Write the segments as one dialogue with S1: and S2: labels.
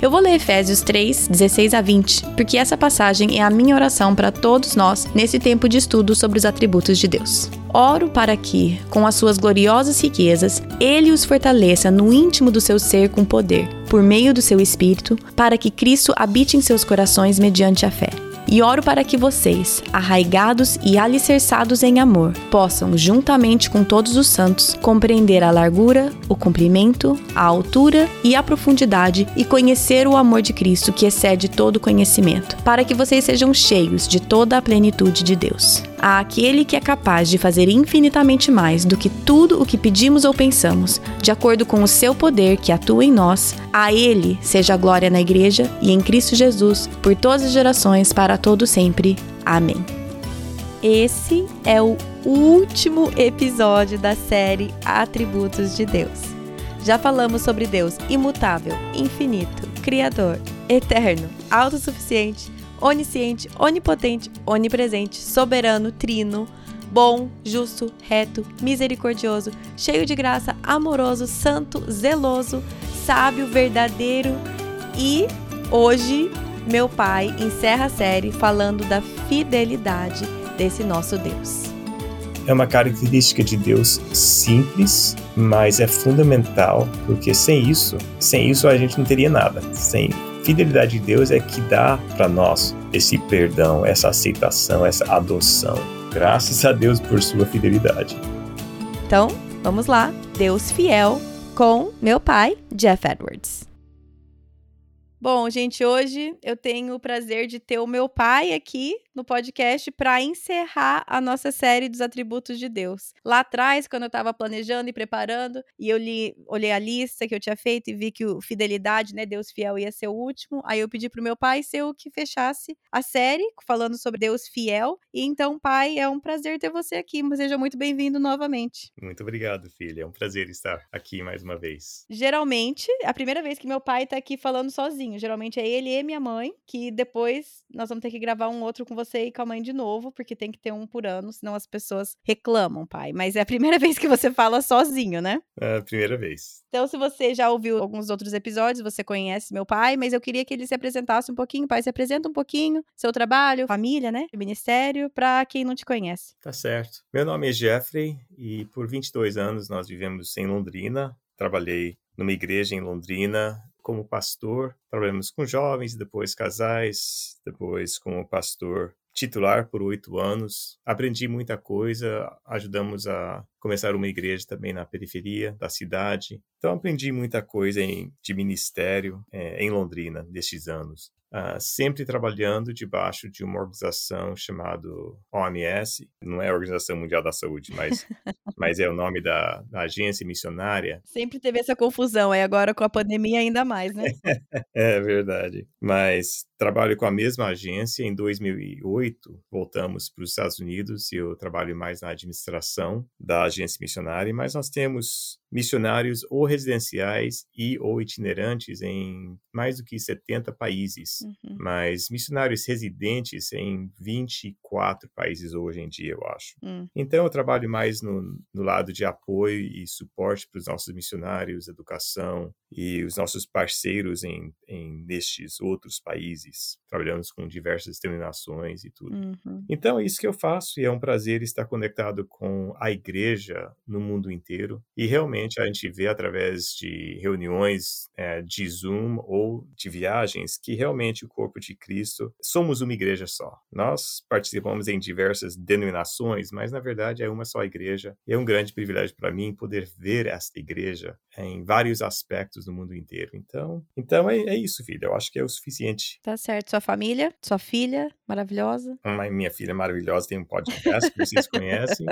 S1: Eu vou ler Efésios 3, 16 a 20, porque essa passagem é a minha oração para todos nós nesse tempo de estudo sobre os atributos de Deus. Oro para que, com as suas gloriosas riquezas, Ele os fortaleça no íntimo do seu ser com poder, por meio do seu Espírito, para que Cristo habite em seus corações mediante a fé e oro para que vocês, arraigados e alicerçados em amor, possam, juntamente com todos os santos, compreender a largura, o comprimento, a altura e a profundidade e conhecer o amor de Cristo que excede todo conhecimento, para que vocês sejam cheios de toda a plenitude de Deus. A aquele que é capaz de fazer infinitamente mais do que tudo o que pedimos ou pensamos, de acordo com o seu poder que atua em nós, a Ele seja a glória na Igreja e em Cristo Jesus, por todas as gerações, para todo sempre. Amém. Esse é o último episódio da série Atributos de Deus. Já falamos sobre Deus imutável, infinito, criador, eterno, autossuficiente, onisciente, onipotente, onipresente, soberano, trino, bom, justo, reto, misericordioso, cheio de graça, amoroso, santo, zeloso, sábio, verdadeiro e hoje meu pai encerra a série falando da fidelidade desse nosso Deus.
S2: É uma característica de Deus simples, mas é fundamental, porque sem isso, sem isso a gente não teria nada. Sem fidelidade de Deus é que dá para nós esse perdão, essa aceitação, essa adoção. Graças a Deus por sua fidelidade.
S1: Então, vamos lá. Deus fiel com meu pai, Jeff Edwards. Bom, gente, hoje eu tenho o prazer de ter o meu pai aqui no podcast para encerrar a nossa série dos atributos de Deus. Lá atrás, quando eu estava planejando e preparando, e eu li, olhei a lista que eu tinha feito e vi que o fidelidade, né, Deus fiel ia ser o último, aí eu pedi pro meu pai ser o que fechasse a série falando sobre Deus fiel. E então, pai, é um prazer ter você aqui. Seja muito bem-vindo novamente.
S2: Muito obrigado, filha. É um prazer estar aqui mais uma vez.
S1: Geralmente, a primeira vez que meu pai está aqui falando sozinho, geralmente é ele e minha mãe, que depois nós vamos ter que gravar um outro com você você ir com a mãe de novo, porque tem que ter um por ano, senão as pessoas reclamam, pai. Mas é a primeira vez que você fala sozinho, né?
S2: É a primeira vez.
S1: Então, se você já ouviu alguns outros episódios, você conhece meu pai, mas eu queria que ele se apresentasse um pouquinho. Pai, se apresenta um pouquinho, seu trabalho, família, né? Ministério, para quem não te conhece.
S2: Tá certo. Meu nome é Jeffrey e por 22 anos nós vivemos em Londrina. Trabalhei numa igreja em Londrina como pastor, trabalhamos com jovens, depois casais, depois como pastor titular por oito anos. Aprendi muita coisa, ajudamos a começar uma igreja também na periferia da cidade. Então aprendi muita coisa em, de ministério é, em Londrina nesses anos uh, sempre trabalhando debaixo de uma organização chamada OMS, não é a Organização Mundial da Saúde, mas, mas é o nome da, da, agência missionária.
S1: Sempre teve essa confusão, aí agora com a pandemia ainda mais, né?
S2: é verdade. Mas trabalho com a mesma agência. Em 2008, voltamos para os Estados Unidos e eu trabalho mais na administração da agência missionária, mas nós temos missionários ou residenciais e ou itinerantes em mais do que 70 países, uhum. mas missionários residentes em 24 países hoje em dia, eu acho. Uhum. Então, eu trabalho mais no, no lado de apoio e suporte para os nossos missionários, educação e os nossos parceiros em, em nestes outros países. Trabalhamos com diversas denominações e tudo. Uhum. Então, é isso que eu faço e é um prazer estar conectado com a igreja no mundo inteiro e realmente a gente vê através de reuniões é, de Zoom ou de viagens que realmente o corpo de Cristo somos uma igreja só. Nós participamos em diversas denominações, mas na verdade é uma só igreja. E é um grande privilégio para mim poder ver esta igreja em vários aspectos no mundo inteiro. Então, então é, é isso, filha. Eu acho que é o suficiente.
S1: Tá certo. Sua família, sua filha, maravilhosa.
S2: A minha filha maravilhosa tem um podcast que vocês conhecem.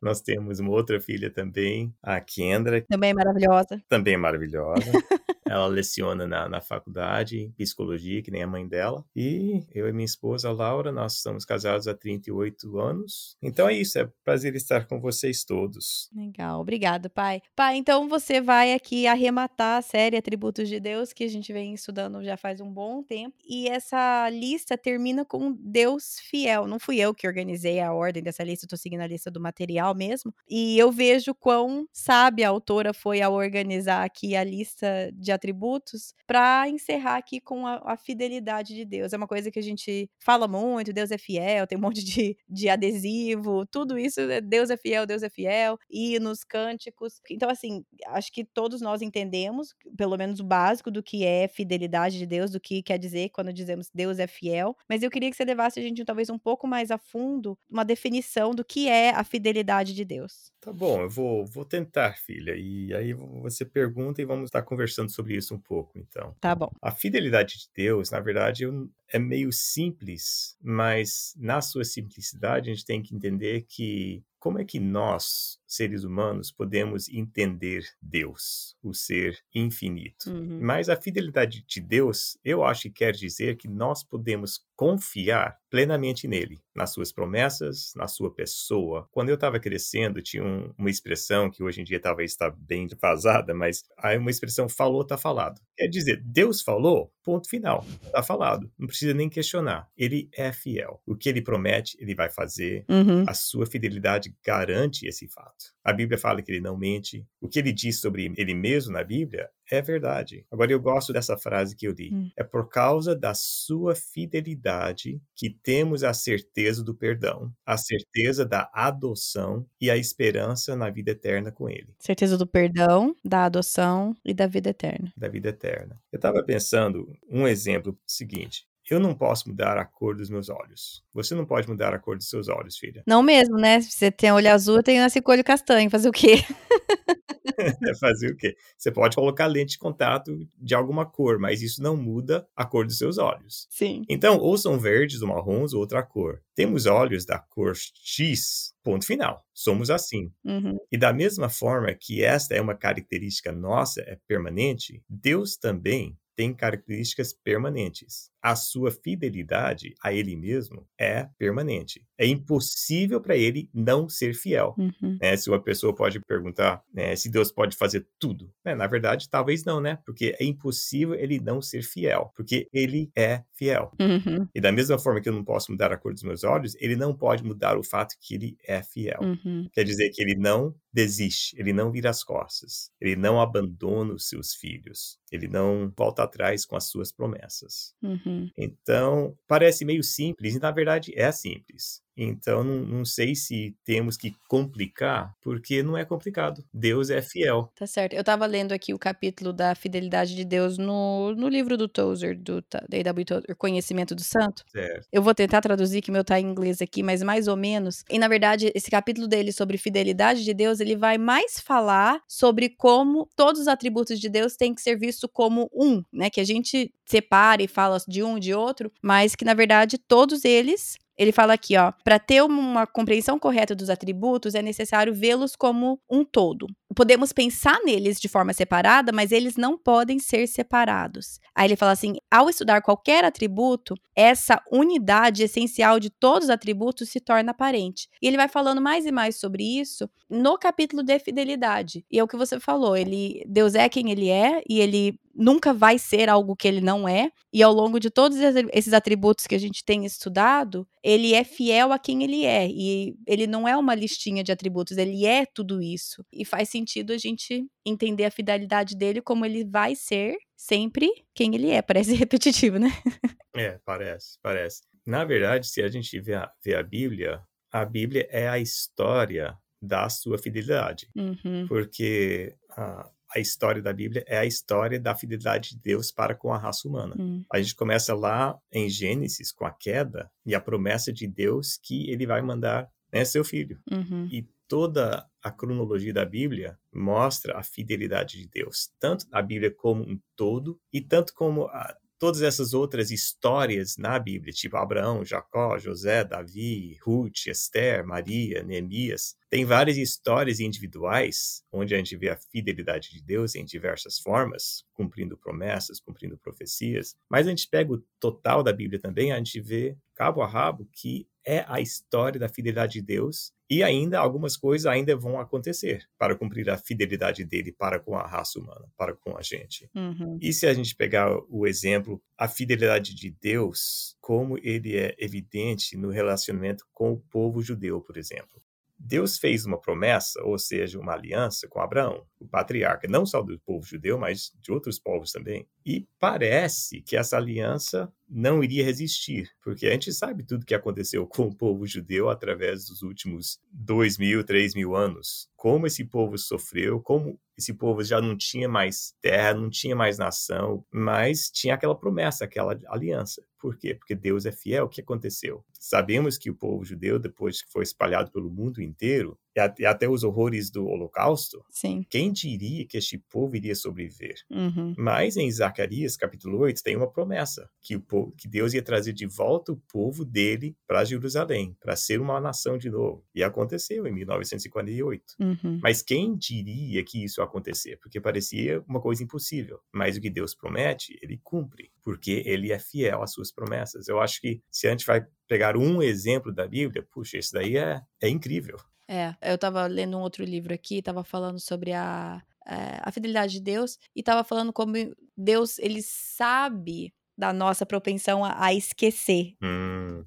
S2: Nós temos uma outra filha também, a Kendra
S1: também é maravilhosa.
S2: Também é maravilhosa. ela leciona na, na faculdade, psicologia, que nem a mãe dela. E eu e minha esposa, Laura, nós estamos casados há 38 anos. Então é isso, é prazer estar com vocês todos.
S1: Legal, obrigado, pai. Pai, então você vai aqui arrematar a série Atributos de Deus, que a gente vem estudando já faz um bom tempo. E essa lista termina com Deus fiel. Não fui eu que organizei a ordem dessa lista, estou seguindo a lista do material mesmo. E eu vejo quão sábia a autora foi ao organizar aqui a lista de atributos para encerrar aqui com a, a, fidelidade de Deus. É uma coisa que a gente fala muito, Deus é fiel, tem um monte de, de adesivo, tudo isso, né, Deus é fiel, Deus é fiel, hinos, cânticos. Então, assim, acho que todos nós entendemos, pelo menos o básico do que é fidelidade de Deus, do que quer dizer quando dizemos Deus é fiel. Mas eu queria que você levasse a gente talvez um pouco mais a fundo uma definição do que é a fidelidade de Deus.
S2: Tá bom, eu vou, vou tentar, filha. E aí você pergunta e vamos estar conversando sobre isso um pouco, então.
S1: Tá bom.
S2: A fidelidade de Deus, na verdade, é meio simples, mas na sua simplicidade a gente tem que entender que como é que nós, seres humanos, podemos entender Deus, o ser infinito? Uhum. Mas a fidelidade de Deus, eu acho que quer dizer que nós podemos confiar plenamente nele, nas suas promessas, na sua pessoa. Quando eu estava crescendo, tinha um, uma expressão que hoje em dia talvez está bem vazada, mas aí uma expressão falou, está falado. Quer dizer, Deus falou, ponto final, está falado. Não precisa nem questionar. Ele é fiel. O que ele promete, ele vai fazer. Uhum. A sua fidelidade garante esse fato. A Bíblia fala que ele não mente. O que ele diz sobre ele mesmo na Bíblia é verdade. Agora eu gosto dessa frase que eu li. Hum. É por causa da sua fidelidade que temos a certeza do perdão, a certeza da adoção e a esperança na vida eterna com ele.
S1: Certeza do perdão, da adoção e da vida eterna.
S2: Da vida eterna. Eu estava pensando um exemplo seguinte. Eu não posso mudar a cor dos meus olhos. Você não pode mudar a cor dos seus olhos, filha.
S1: Não mesmo, né? Se você tem olho azul, tem esse olho castanho. Fazer o quê?
S2: Fazer o quê? Você pode colocar lente de contato de alguma cor, mas isso não muda a cor dos seus olhos.
S1: Sim.
S2: Então, ou são verdes ou marrons ou outra cor. Temos olhos da cor X, ponto final. Somos assim. Uhum. E da mesma forma que esta é uma característica nossa, é permanente, Deus também tem características permanentes. A sua fidelidade a ele mesmo é permanente. É impossível para ele não ser fiel. Uhum. Né? Se uma pessoa pode perguntar né, se Deus pode fazer tudo, né? na verdade, talvez não, né? Porque é impossível ele não ser fiel, porque ele é fiel. Uhum. E da mesma forma que eu não posso mudar a cor dos meus olhos, ele não pode mudar o fato que ele é fiel. Uhum. Quer dizer que ele não desiste, ele não vira as costas, ele não abandona os seus filhos, ele não volta atrás com as suas promessas. Uhum. Então, parece meio simples, e na verdade é simples. Então, não, sei se temos que complicar, porque não é complicado. Deus é fiel.
S1: Tá certo. Eu tava lendo aqui o capítulo da fidelidade de Deus no, no livro do Tozer, do D.W. Tozer, Conhecimento do Santo.
S2: Certo.
S1: Eu vou tentar traduzir, que meu tá em inglês aqui, mas mais ou menos. E, na verdade, esse capítulo dele sobre fidelidade de Deus, ele vai mais falar sobre como todos os atributos de Deus têm que ser vistos como um, né? Que a gente separa e fala de um, de outro, mas que, na verdade, todos eles ele fala aqui, ó, para ter uma compreensão correta dos atributos é necessário vê-los como um todo. Podemos pensar neles de forma separada, mas eles não podem ser separados. Aí ele fala assim: ao estudar qualquer atributo, essa unidade essencial de todos os atributos se torna aparente. E ele vai falando mais e mais sobre isso no capítulo de fidelidade. E é o que você falou, ele Deus é quem ele é e ele nunca vai ser algo que ele não é. E ao longo de todos esses atributos que a gente tem estudado, ele é fiel a quem ele é. E ele não é uma listinha de atributos, ele é tudo isso. E faz sentido a gente entender a fidelidade dele como ele vai ser sempre quem ele é. Parece repetitivo, né?
S2: É, parece, parece. Na verdade, se a gente vê a, vê a Bíblia, a Bíblia é a história da sua fidelidade. Uhum. Porque a, a história da Bíblia é a história da fidelidade de Deus para com a raça humana. Hum. A gente começa lá em Gênesis com a queda e a promessa de Deus que ele vai mandar né, seu filho. Uhum. E toda a cronologia da Bíblia mostra a fidelidade de Deus, tanto a Bíblia como um todo e tanto como a, todas essas outras histórias na Bíblia, tipo Abraão, Jacó, José, Davi, Ruth, Esther, Maria, Neemias, tem várias histórias individuais onde a gente vê a fidelidade de Deus em diversas formas, cumprindo promessas, cumprindo profecias, mas a gente pega o total da Bíblia também, a gente vê cabo a rabo que é a história da fidelidade de Deus e ainda algumas coisas ainda vão acontecer para cumprir a fidelidade dele para com a raça humana, para com a gente.
S1: Uhum.
S2: E se a gente pegar o exemplo, a fidelidade de Deus, como ele é evidente no relacionamento com o povo judeu, por exemplo. Deus fez uma promessa, ou seja, uma aliança com Abraão, o patriarca, não só do povo judeu, mas de outros povos também. E parece que essa aliança não iria resistir, porque a gente sabe tudo que aconteceu com o povo judeu através dos últimos dois mil, três mil anos. Como esse povo sofreu, como esse povo já não tinha mais terra, não tinha mais nação, mas tinha aquela promessa, aquela aliança. Por quê? Porque Deus é fiel. O que aconteceu? Sabemos que o povo judeu, depois que foi espalhado pelo mundo inteiro, e até os horrores do Holocausto,
S1: Sim.
S2: quem diria que este povo iria sobreviver?
S1: Uhum.
S2: Mas em Zacarias, capítulo 8, tem uma promessa que, o povo, que Deus ia trazer de volta o povo dele para Jerusalém, para ser uma nação de novo. E aconteceu em 1948.
S1: Uhum.
S2: Mas quem diria que isso ia acontecer? Porque parecia uma coisa impossível. Mas o que Deus promete, ele cumpre, porque ele é fiel às suas promessas. Eu acho que se a gente vai pegar um exemplo da Bíblia, puxa, esse daí é, é incrível.
S1: É, eu tava lendo um outro livro aqui, tava falando sobre a, é, a fidelidade de Deus e tava falando como Deus, ele sabe da nossa propensão a, a esquecer.
S2: Hum,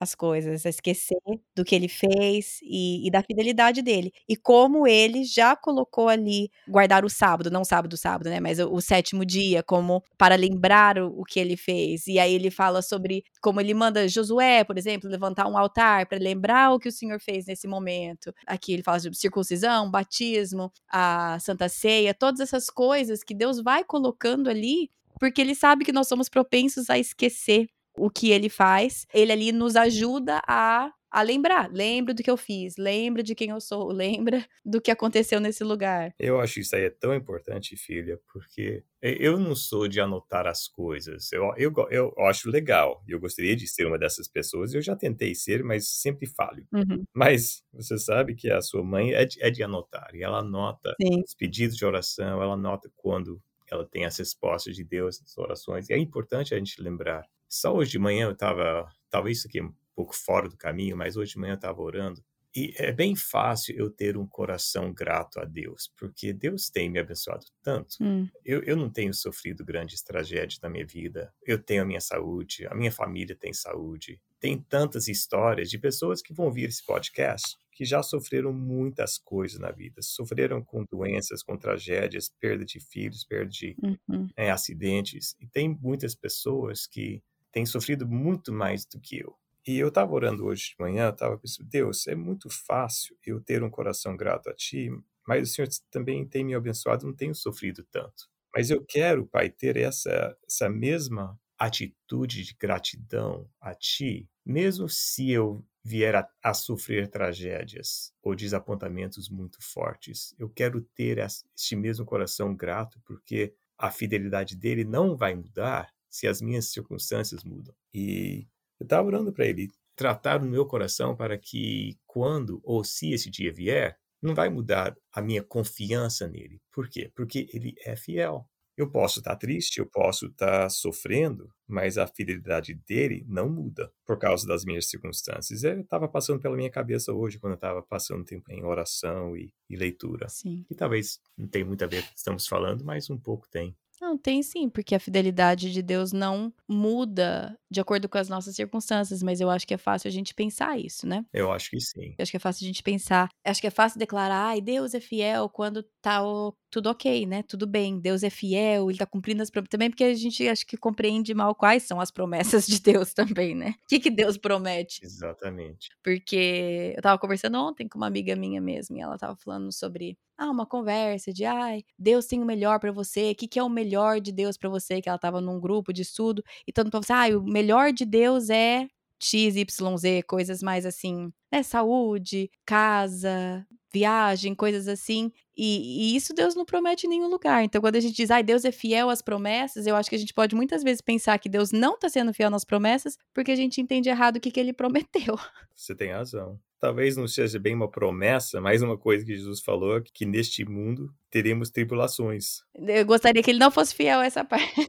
S1: as coisas, a esquecer do que ele fez e, e da fidelidade dele. E como ele já colocou ali guardar o sábado, não sábado, sábado, né? Mas o, o sétimo dia, como para lembrar o, o que ele fez. E aí ele fala sobre como ele manda Josué, por exemplo, levantar um altar para lembrar o que o Senhor fez nesse momento. Aqui ele fala sobre circuncisão, batismo, a Santa Ceia, todas essas coisas que Deus vai colocando ali, porque ele sabe que nós somos propensos a esquecer o que ele faz, ele ali nos ajuda a, a lembrar. Lembra do que eu fiz, lembra de quem eu sou, lembra do que aconteceu nesse lugar.
S2: eu acho isso aí é tão importante, filha, porque eu não sou de anotar as coisas. Eu, eu, eu acho legal. Eu gostaria de ser uma dessas pessoas. Eu já tentei ser, mas sempre falho.
S1: Uhum,
S2: Mas você sabe que a sua mãe é de, é de anotar. E ela anota
S1: sim.
S2: os pedidos de oração, ela anota quando ela tem as respostas de Deus nas orações. E é importante a gente lembrar. Só hoje de manhã eu estava, talvez isso aqui é um pouco fora do caminho, mas hoje de manhã eu estava orando. E é bem fácil eu ter um coração grato a Deus, porque Deus tem me abençoado tanto.
S1: Hum,
S2: Eu, eu não tenho sofrido grandes tragédias na minha vida. Eu tenho a minha saúde, a minha família tem saúde. Tem tantas histórias de pessoas que vão ouvir esse podcast que já sofreram muitas coisas na vida. Sofreram com doenças, com tragédias, perda de filhos, perda de
S1: uhum,
S2: é, acidentes. E tem muitas pessoas que têm sofrido muito mais do que eu. E eu estava orando hoje de manhã, estava pensando, Deus, é muito fácil eu ter um coração grato a Ti, mas o Senhor também tem me abençoado, não tenho sofrido tanto. Mas eu quero, Pai, ter essa, essa mesma atitude de gratidão a Ti, mesmo se eu vier a, a sofrer tragédias ou desapontamentos muito fortes. Eu quero ter es- este mesmo coração grato, porque a fidelidade dele não vai mudar se as minhas circunstâncias mudam. E eu estava orando para ele tratar o meu coração para que quando ou se esse dia vier, não vai mudar a minha confiança nele. Por quê? Porque ele é fiel. Eu posso estar triste, eu posso estar sofrendo, mas a fidelidade dele não muda por causa das minhas circunstâncias. Eu estava passando pela minha cabeça hoje, quando eu estava passando tempo em oração e, e leitura.
S1: sim.
S2: E talvez não tenha muito a ver com o que estamos falando, mas um pouco tem.
S1: Não, tem sim, porque a fidelidade de Deus não muda de acordo com as nossas circunstâncias, mas eu acho que é fácil a gente pensar isso, né?
S2: Eu acho que sim.
S1: Eu acho que é fácil a gente pensar. Acho que é fácil declarar, ai, Deus é fiel quando o- tudo ok, né? Tudo bem, Deus é fiel, ele tá cumprindo as promessas. Também porque a gente acho que compreende mal quais são as promessas de Deus também, né? O que, que Deus promete?
S2: Exatamente.
S1: Porque eu tava conversando ontem com uma amiga minha mesmo, e ela tava falando sobre ah, uma conversa de ai, Deus tem o melhor pra você. O que, que é o melhor de Deus pra você? Que ela tava num grupo de estudo e todo mundo falou assim: ah, o melhor de Deus é X, Y, Z, coisas mais assim, né? Saúde, casa, viagem, coisas assim. E, e, isso Deus não promete em nenhum lugar. Então, quando a gente diz, ai, Deus é fiel às promessas, eu acho que a gente pode muitas vezes pensar que Deus não está sendo fiel nas promessas, porque a gente entende errado o que, que ele prometeu.
S2: Você tem razão. Talvez não seja bem uma promessa, mas uma coisa que Jesus falou, que neste mundo teremos tribulações.
S1: Eu gostaria que ele não fosse fiel a essa parte.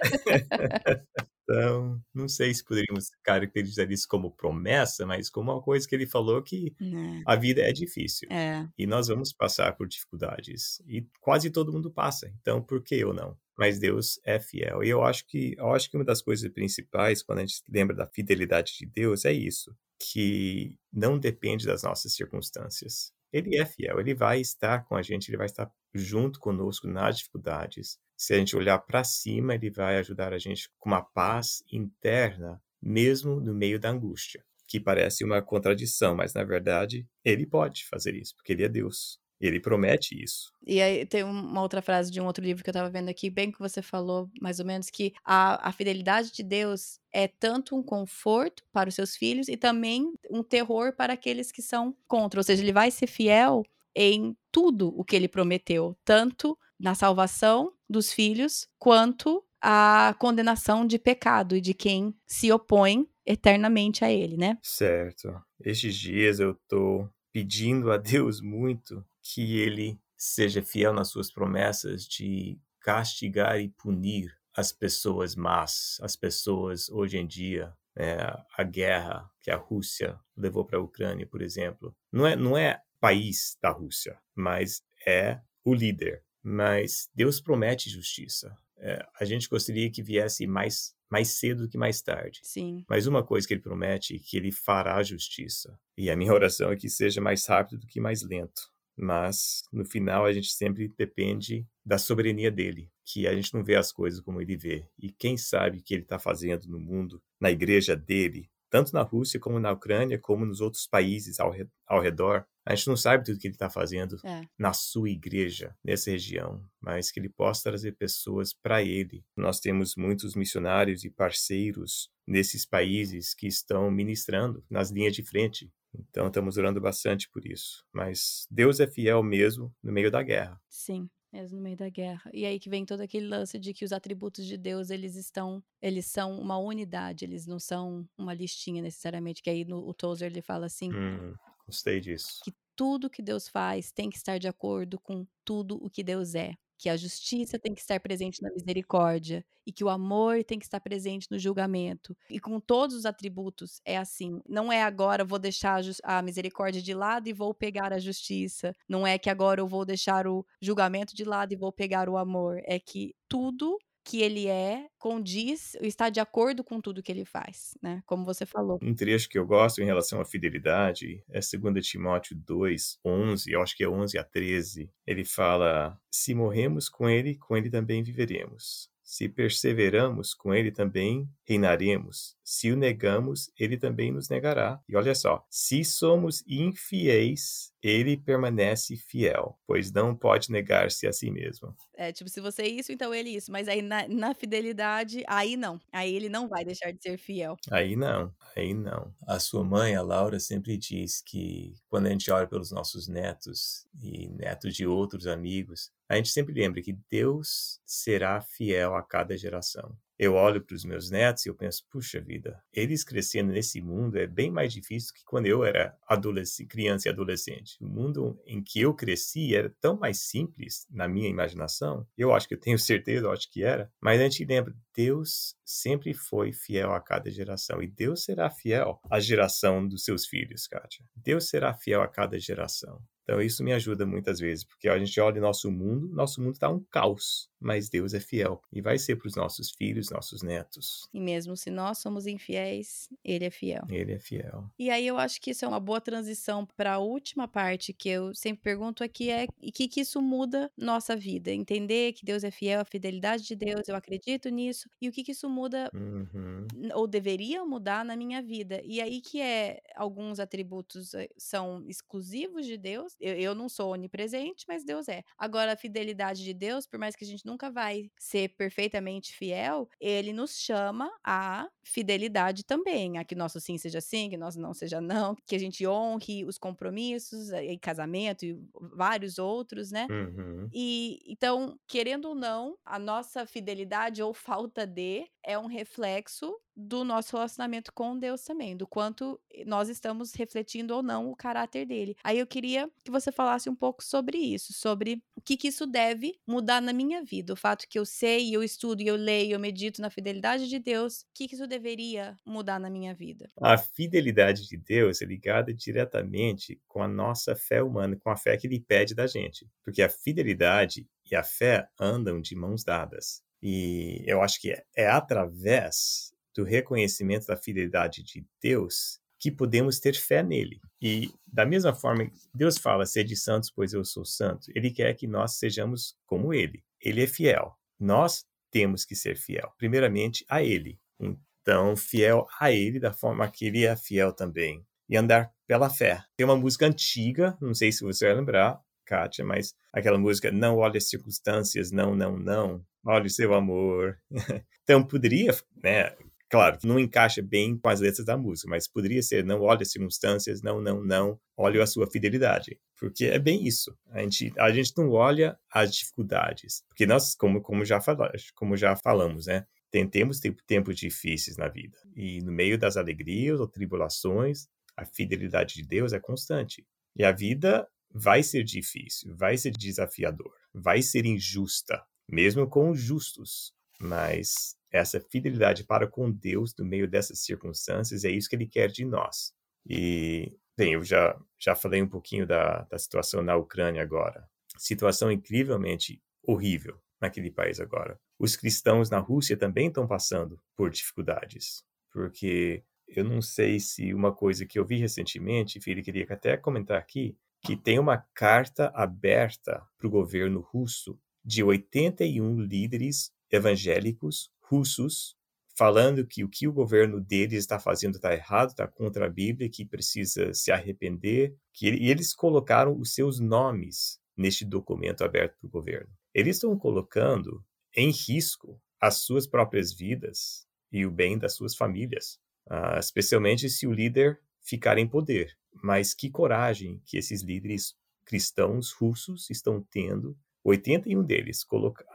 S2: Então, não sei se poderíamos caracterizar isso como promessa, mas como uma coisa que ele falou que é. a vida é difícil.
S1: É.
S2: E nós vamos passar por dificuldades. E quase todo mundo passa. Então, por que eu não? Mas Deus é fiel. E eu acho que eu acho que uma das coisas principais quando a gente lembra da fidelidade de Deus é isso, que não depende das nossas circunstâncias. Ele é fiel, ele vai estar com a gente, ele vai estar junto conosco nas dificuldades se a gente olhar para cima, ele vai ajudar a gente com uma paz interna, mesmo no meio da angústia, que parece uma contradição, mas na verdade ele pode fazer isso, porque ele é Deus. Ele promete isso.
S1: E aí tem uma outra frase de um outro livro que eu estava vendo aqui, bem que você falou, mais ou menos, que a, a fidelidade de Deus é tanto um conforto para os seus filhos e também um terror para aqueles que são contra. Ou seja, ele vai ser fiel em tudo o que ele prometeu, tanto na salvação dos filhos, quanto a condenação de pecado e de quem se opõe eternamente a ele, né?
S2: Certo. Estes dias eu tô pedindo a Deus muito que ele seja fiel nas suas promessas de castigar e punir as pessoas más, as pessoas hoje em dia, é, a guerra que a Rússia levou para a Ucrânia, por exemplo. Não é, não é país da Rússia, mas é o líder. Mas Deus promete justiça. É, a gente gostaria que viesse mais mais cedo do que mais tarde.
S1: Sim.
S2: Mas uma coisa que ele promete é que ele fará justiça. E a minha oração é que seja mais rápido do que mais lento. Mas no final a gente sempre depende da soberania dele, que a gente não vê as coisas como ele vê. E quem sabe o que ele está fazendo no mundo, na igreja dele, tanto na Rússia como na Ucrânia, como nos outros países ao, ao redor. A gente não sabe tudo que ele está fazendo
S1: é.
S2: na sua igreja, nessa região, mas que ele possa trazer pessoas para ele. Nós temos muitos missionários e parceiros nesses países que estão ministrando nas linhas de frente. Então estamos orando bastante por isso. Mas Deus é fiel mesmo no meio da guerra.
S1: Sim mesmo no meio da guerra. E aí que vem todo aquele lance de que os atributos de Deus, eles estão, eles são uma unidade, eles não são uma listinha necessariamente, que aí no, o Tozer ele fala assim,
S2: hum, gostei disso.
S1: Que tudo que Deus faz tem que estar de acordo com tudo o que Deus é que a justiça tem que estar presente na misericórdia e que o amor tem que estar presente no julgamento. E com todos os atributos é assim. Não é agora vou deixar a misericórdia de lado e vou pegar a justiça. Não é que agora eu vou deixar o julgamento de lado e vou pegar o amor. É que tudo que ele é condiz, está de acordo com tudo que ele faz, né? Como você falou.
S2: Um trecho que eu gosto em relação à fidelidade é 2 Timóteo 2, 11, eu acho que é 11 a 13. Ele fala: Se morremos com ele, com ele também viveremos. Se perseveramos, com ele também reinaremos. Se o negamos, ele também nos negará. E olha só, se somos infiéis, ele permanece fiel, pois não pode negar-se a si mesmo.
S1: É, tipo, se você é isso, então ele é isso. Mas aí na, na, fidelidade, aí não. Aí ele não vai deixar de ser fiel.
S2: Aí não, aí não. A sua mãe, a Laura, sempre diz que quando a gente ora pelos nossos netos e netos de outros amigos, a gente sempre lembra que Deus será fiel a cada geração. Eu olho para os meus netos e eu penso, puxa vida, eles crescendo nesse mundo é bem mais difícil que quando eu era criança e adolescente. O mundo em que eu cresci era tão mais simples na minha imaginação. Eu acho que eu tenho certeza, eu acho que era. Mas a gente lembra, Deus sempre foi fiel a cada geração e Deus será fiel à geração dos seus filhos, Kátia. Deus será fiel a cada geração. Então isso me ajuda muitas vezes, porque a gente olha o nosso mundo, nosso mundo está um caos, mas Deus é fiel e vai ser para os nossos filhos, nossos netos.
S1: E mesmo se nós somos infiéis, Ele é fiel.
S2: Ele é fiel.
S1: E aí eu acho que isso é uma boa transição para a última parte que eu sempre pergunto aqui é e que que isso muda nossa vida, entender que Deus é fiel, a fidelidade de Deus, eu acredito nisso e o que que isso muda
S2: uhum.
S1: ou deveria mudar na minha vida. E aí que é alguns atributos eh, são exclusivos de Deus eu, eu não sou onipresente, mas Deus é. Agora, a fidelidade de Deus, por mais que a gente nunca vai ser perfeitamente fiel, ele nos chama à fidelidade também, a que nosso sim seja sim, que nosso não seja não, que a gente honre os compromissos, e casamento e vários outros, né?
S2: Uhum.
S1: E então, querendo ou não, a nossa fidelidade ou falta de é um reflexo do nosso relacionamento com Deus também, do quanto nós estamos refletindo ou não o caráter dele. Aí eu queria que você falasse um pouco sobre isso, sobre o que, que isso deve mudar na minha vida, o fato que eu sei, eu estudo, eu leio, eu medito na fidelidade de Deus, o que, que isso deveria mudar na minha vida?
S2: A fidelidade de Deus é ligada diretamente com a nossa fé humana, com a fé que ele pede da gente, porque a fidelidade e a fé andam de mãos dadas. E eu acho que é, é através do reconhecimento da fidelidade de Deus que podemos ter fé nele. E da mesma forma, Deus fala: "Sede santos, pois eu sou santo". Ele quer que nós sejamos como ele. Ele é fiel. Nós temos que ser fiel, primeiramente a ele. Então, fiel a ele da forma que ele é fiel também e andar pela fé. Tem uma música antiga, não sei se você vai lembrar, Kátia, mas aquela música Não olhe as circunstâncias, não, não, não, olhe o seu amor. então, poderia, né, Claro, não encaixa bem com as letras da música, mas poderia ser não olhe as circunstâncias, não, não, não, olhe a sua fidelidade. Porque é bem isso. A gente, a gente não olha as dificuldades. Porque nós, como, como, já, falamos, como já falamos, né? Tentemos tempos difíceis na vida. E no meio das alegrias ou tribulações, a fidelidade de Deus é constante. E a vida vai ser difícil, vai ser desafiador, vai ser injusta, mesmo com os justos. Mas essa fidelidade para com Deus no meio dessas circunstâncias, é isso que ele quer de nós. E, bem, eu já, já falei um pouquinho da, da situação na Ucrânia agora. Situação incrivelmente horrível naquele país agora. Os cristãos na Rússia também estão passando por dificuldades, porque eu não sei se uma coisa que eu vi recentemente, filho, queria até comentar aqui, que tem uma carta aberta para o governo russo de 81 líderes evangélicos russos falando que o que o governo deles está fazendo está errado, está contra a Bíblia, que precisa se arrepender, que e eles colocaram os seus nomes neste documento aberto para o governo. Eles estão colocando em risco as suas próprias vidas e o bem das suas famílias, uh, especialmente se o líder ficar em poder. Mas que coragem que esses líderes cristãos russos estão tendo, 81 deles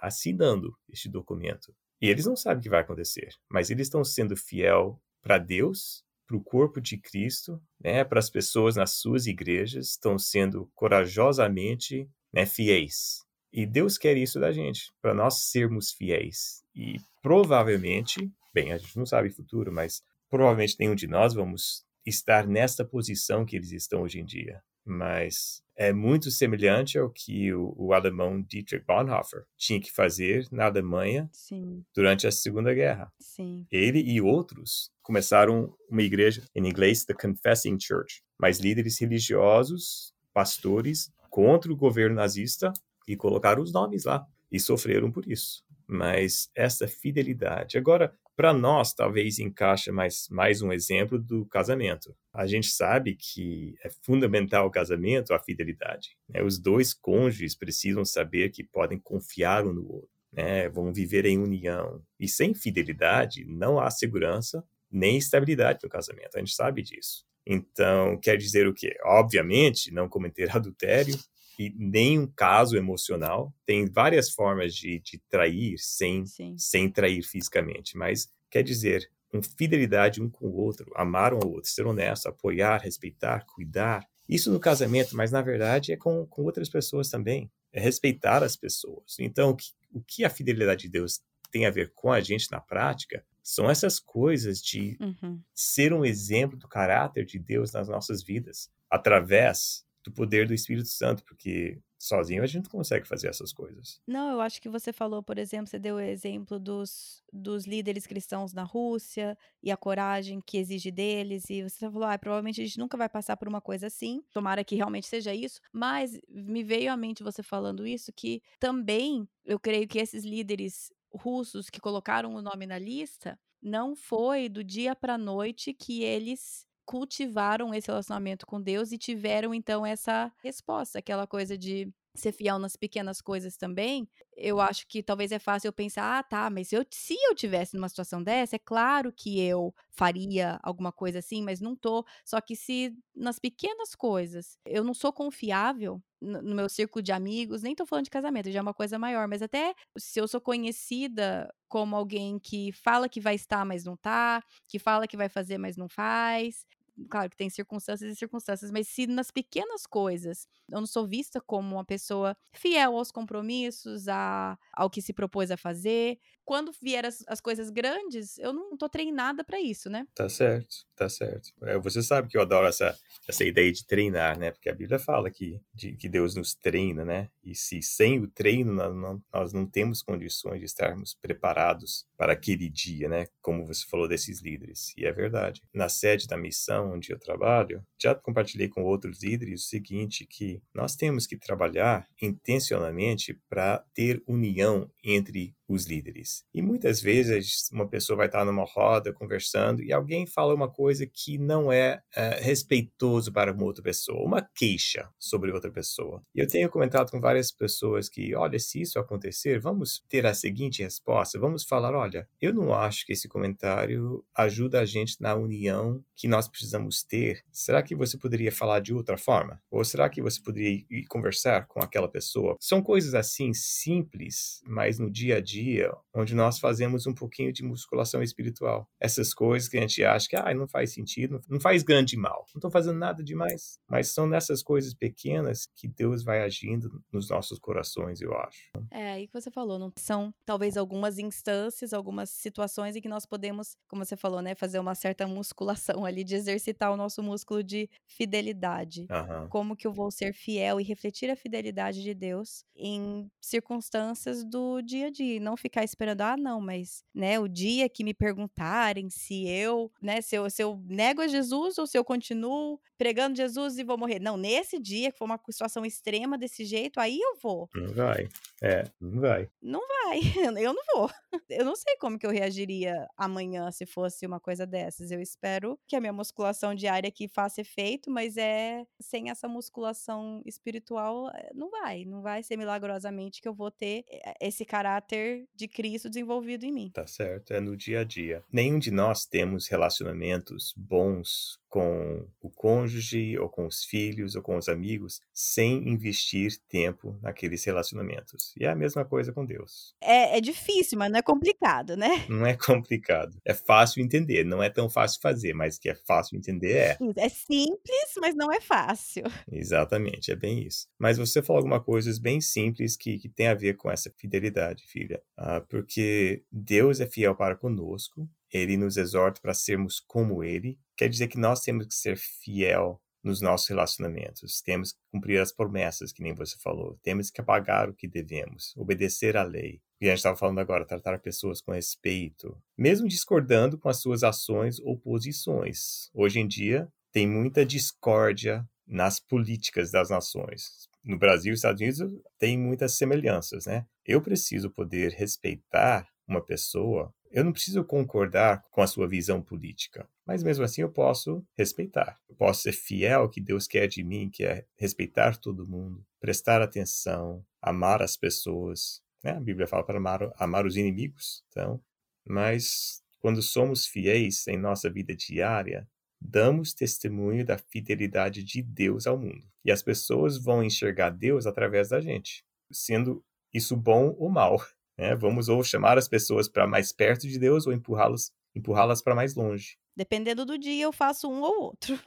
S2: assinando este documento e eles não sabem o que vai acontecer, mas eles estão sendo fiel para Deus, para o corpo de Cristo, né, para as pessoas nas suas igrejas, estão sendo corajosamente né, fiéis. E Deus quer isso da gente, para nós sermos fiéis. E provavelmente, bem, a gente não sabe o futuro, mas provavelmente nenhum de nós vamos estar nesta posição que eles estão hoje em dia. Mas é muito semelhante ao que o, o, alemão Dietrich Bonhoeffer tinha que fazer na Alemanha
S1: Sim.
S2: durante a Segunda Guerra.
S1: Sim.
S2: Ele e outros começaram uma igreja, em inglês, The Confessing Church, mas líderes religiosos, pastores, contra o governo nazista e colocaram os nomes lá e sofreram por isso. Mas essa fidelidade. Agora, para nós, talvez encaixa mais, mais um exemplo do casamento. A gente sabe que é fundamental o casamento a fidelidade. Né? Os dois cônjuges precisam saber que podem confiar um no outro, né? vão viver em união. E sem fidelidade, não há segurança nem estabilidade no casamento. A gente sabe disso. Então, quer dizer o quê? Obviamente, não cometer adultério, e nenhum caso emocional. Tem várias formas de, de trair sem, sem trair fisicamente, mas quer dizer, com fidelidade um com o outro, amar um ao outro, ser honesto, apoiar, respeitar, cuidar. Isso no casamento, mas na verdade é com, com outras pessoas também. É respeitar as pessoas. Então, o que, o que a fidelidade de Deus tem a ver com a gente na prática são essas coisas de uhum. ser um exemplo do caráter de Deus nas nossas vidas, através do poder do Espírito Santo, porque sozinho a gente não consegue fazer essas coisas.
S1: Não, eu acho que você falou, por exemplo, você deu o exemplo dos, dos líderes cristãos na Rússia e a coragem que exige deles, e você falou, ah, provavelmente a gente nunca vai passar por uma coisa assim, tomara que realmente seja isso, mas me veio à mente você falando isso, que também eu creio que esses líderes russos que colocaram o nome na lista, não foi do dia para noite que eles cultivaram esse relacionamento com Deus e tiveram então essa resposta, aquela coisa de ser fiel nas pequenas coisas também, eu acho que talvez é fácil eu pensar, ah, tá, mas eu, se eu tivesse numa situação dessa, é claro que eu faria alguma coisa assim, mas não tô. Só que se nas pequenas coisas eu não sou confiável no, no meu círculo de amigos, nem tô falando de casamento, já é uma coisa maior, mas até se eu sou conhecida como alguém que fala que vai estar, mas não tá, que fala que vai fazer, mas não faz, claro que tem circunstâncias e circunstâncias, mas se nas pequenas coisas eu não sou vista como uma pessoa fiel aos compromissos, a, ao que se propôs a fazer, quando vier as, as coisas grandes, eu não tô treinada para isso, né?
S2: Tá certo, tá certo. É, você sabe que eu adoro essa, essa ideia de treinar, né? Porque a Bíblia fala que, de, que Deus nos treina, né? E se sem o treino nós não, nós não temos condições de estarmos preparados para aquele dia, né? Como você falou desses líderes. E é verdade. Na sede da missão onde eu trabalho, já compartilhei com outros líderes o seguinte, que nós temos que trabalhar intencionalmente para ter união entre os líderes. E muitas vezes uma pessoa vai estar numa roda conversando e alguém fala uma coisa que não é, é respeitoso para uma outra pessoa, uma queixa sobre outra pessoa. E eu tenho comentado com várias pessoas que, olha, se isso acontecer, vamos ter a seguinte resposta, vamos falar, olha, eu não acho que esse comentário ajuda a gente na união que nós precisamos ter. Será que você poderia falar de outra forma? Ou será que você poderia ir conversar com aquela pessoa? São coisas assim simples, mas no dia a dia dia, onde nós fazemos um pouquinho de musculação espiritual. Essas coisas que a gente acha que ah, não faz sentido, não faz grande mal, não estão fazendo nada demais. Mas são nessas coisas pequenas que Deus vai agindo nos nossos corações, eu acho.
S1: É, aí que você falou, não são talvez algumas instâncias, algumas situações em que nós podemos, como você falou, né, fazer uma certa musculação ali de exercitar o nosso músculo de fidelidade.
S2: Uhum.
S1: Como que eu vou ser fiel e refletir a fidelidade de Deus em circunstâncias do dia a dia, não ficar esperando, ah, não, mas, né, o dia que me perguntarem se eu, né, se eu, se eu nego a Jesus ou se eu continuo pregando Jesus e vou morrer. Não, nesse dia, que for uma situação extrema desse jeito, aí eu vou.
S2: Não vai. É, não vai.
S1: Não vai. Eu não vou. Eu não sei como que eu reagiria amanhã se fosse uma coisa dessas. Eu espero que a minha musculação diária aqui faça efeito, mas é sem essa musculação espiritual, eh, não vai. Não vai ser milagrosamente que eu vou ter eh, esse caráter de Cristo desenvolvido em mim.
S2: Tá certo, é no dia a dia. Nenhum de nós temos relacionamentos bons com o cônjuge, ou com os filhos, ou com os amigos, sem investir tempo naqueles relacionamentos. E é a mesma coisa com Deus.
S1: É, é difícil, mas não é complicado, né?
S2: Não é complicado. É fácil entender. Não é tão fácil fazer, mas que é fácil entender é.
S1: É simples, mas não é fácil.
S2: Exatamente, é bem isso. Mas você falou alguma coisa bem simples que, que tem a ver com essa fidelidade, filha. Ah, porque Deus é fiel para conosco, ele nos exorta para sermos como ele, quer dizer que nós temos que ser fiel nos nossos relacionamentos, temos que cumprir as promessas, que nem você falou, temos que pagar o que devemos, obedecer à lei. E a gente estava falando agora, tratar pessoas com respeito, mesmo discordando com as suas ações ou posições. Hoje em dia, tem muita discórdia nas políticas das nações. No Brasil e Estados Unidos tem muitas semelhanças, né? Eu preciso poder respeitar uma pessoa eu não preciso concordar com a sua visão política, mas mesmo assim eu posso respeitar. Eu posso ser fiel ao que Deus quer de mim, que é respeitar todo mundo, prestar atenção, amar as pessoas. Né? A Bíblia fala para amar, amar os inimigos. Então, mas quando somos fiéis em nossa vida diária, damos testemunho da fidelidade de Deus ao mundo. E as pessoas vão enxergar Deus através da gente, sendo isso bom ou mal. Né? Vamos ou chamar as pessoas para mais perto de Deus ou empurrá-las empurrá-las para mais longe.
S1: Dependendo do dia, eu faço um ou outro.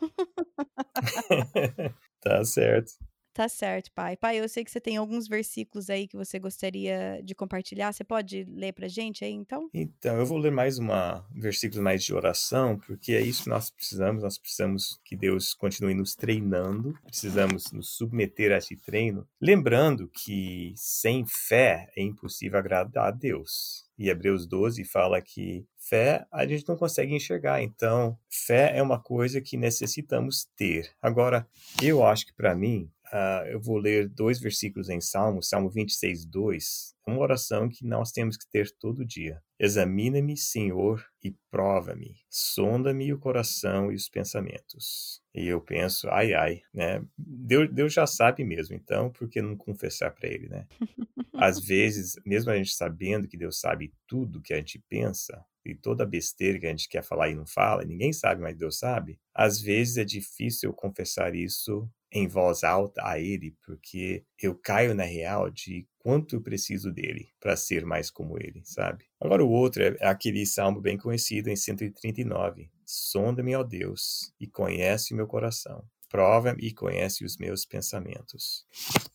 S2: tá certo.
S1: Tá certo, pai. Pai, eu sei que você tem alguns versículos aí que você gostaria de compartilhar. Você pode ler pra gente aí, então?
S2: Então, eu vou ler mais uma versículo mais de oração, porque é isso que nós precisamos. Nós precisamos que Deus continue nos treinando, precisamos nos submeter a esse treino, lembrando que sem fé é impossível agradar a Deus. E Hebreus 12 fala que fé a gente não consegue enxergar. Então, fé é uma coisa que necessitamos ter. Agora, eu acho que para mim, uh, eu vou ler dois versículos em Salmo, Salmo 26, 2. É uma oração que nós temos que ter todo dia. Examina-me, Senhor, e prova-me. Sonda-me o coração e os pensamentos. E eu penso, ai, ai, né? Deus, Deus já sabe mesmo, então por que não confessar para Ele, né? Às vezes, mesmo a gente sabendo que Deus sabe tudo que a gente pensa, e toda a besteira que a gente quer falar e não fala, ninguém sabe, mas Deus sabe. Às vezes é difícil eu confessar isso em voz alta a Ele, porque eu caio na real de quanto eu preciso dele para ser mais como ele, sabe? Agora o outro é aquele salmo bem conhecido em 139. Sonda-me, ó Deus, e conhece o meu coração. Prova-me e conhece os meus pensamentos.